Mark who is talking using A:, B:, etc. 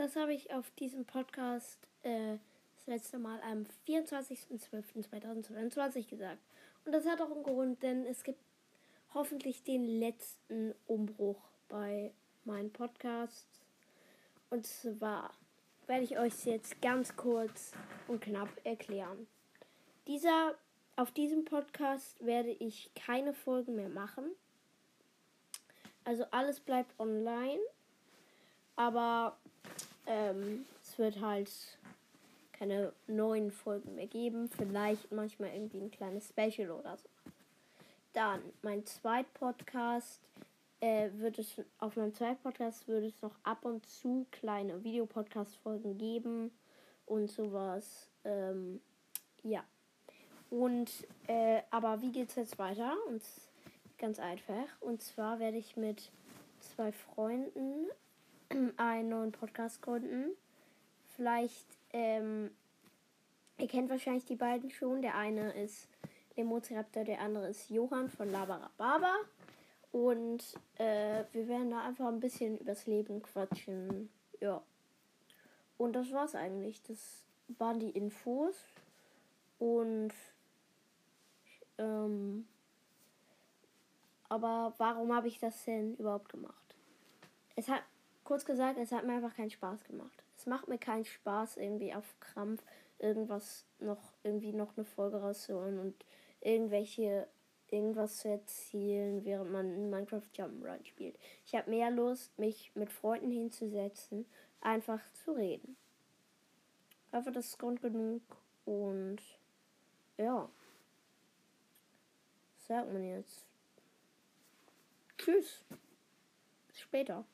A: das habe ich auf diesem Podcast äh, das letzte Mal am 24.12.2022 gesagt. Und das hat auch einen Grund, denn es gibt hoffentlich den letzten Umbruch bei meinen Podcasts. Und zwar werde ich euch jetzt ganz kurz und knapp erklären. Dieser, auf diesem Podcast werde ich keine Folgen mehr machen. Also alles bleibt online. Aber ähm, es wird halt keine neuen Folgen mehr geben. Vielleicht manchmal irgendwie ein kleines Special oder so. Dann mein zweit Podcast äh, wird es auf meinem zweiten Podcast wird es noch ab und zu kleine Videopodcast-Folgen geben und sowas. Ähm, ja. Und äh, aber wie geht's jetzt weiter? Und ganz einfach. Und zwar werde ich mit zwei Freunden einen neuen Podcast gründen. Vielleicht, ähm, ihr kennt wahrscheinlich die beiden schon. Der eine ist Lemoziraptor, der andere ist Johann von Labarababa. Und äh, wir werden da einfach ein bisschen übers Leben quatschen. Ja. Und das war's eigentlich. Das waren die Infos. Und ähm, aber warum habe ich das denn überhaupt gemacht? Es hat, kurz gesagt, es hat mir einfach keinen Spaß gemacht. Es macht mir keinen Spaß, irgendwie auf Krampf irgendwas noch, irgendwie noch eine Folge rauszuholen und irgendwelche, irgendwas zu erzielen, während man in Minecraft Jump'n'Run spielt. Ich habe mehr Lust, mich mit Freunden hinzusetzen, einfach zu reden. Aber das ist Grund genug und ja. Was sagt man jetzt? Tschüss. Bis später.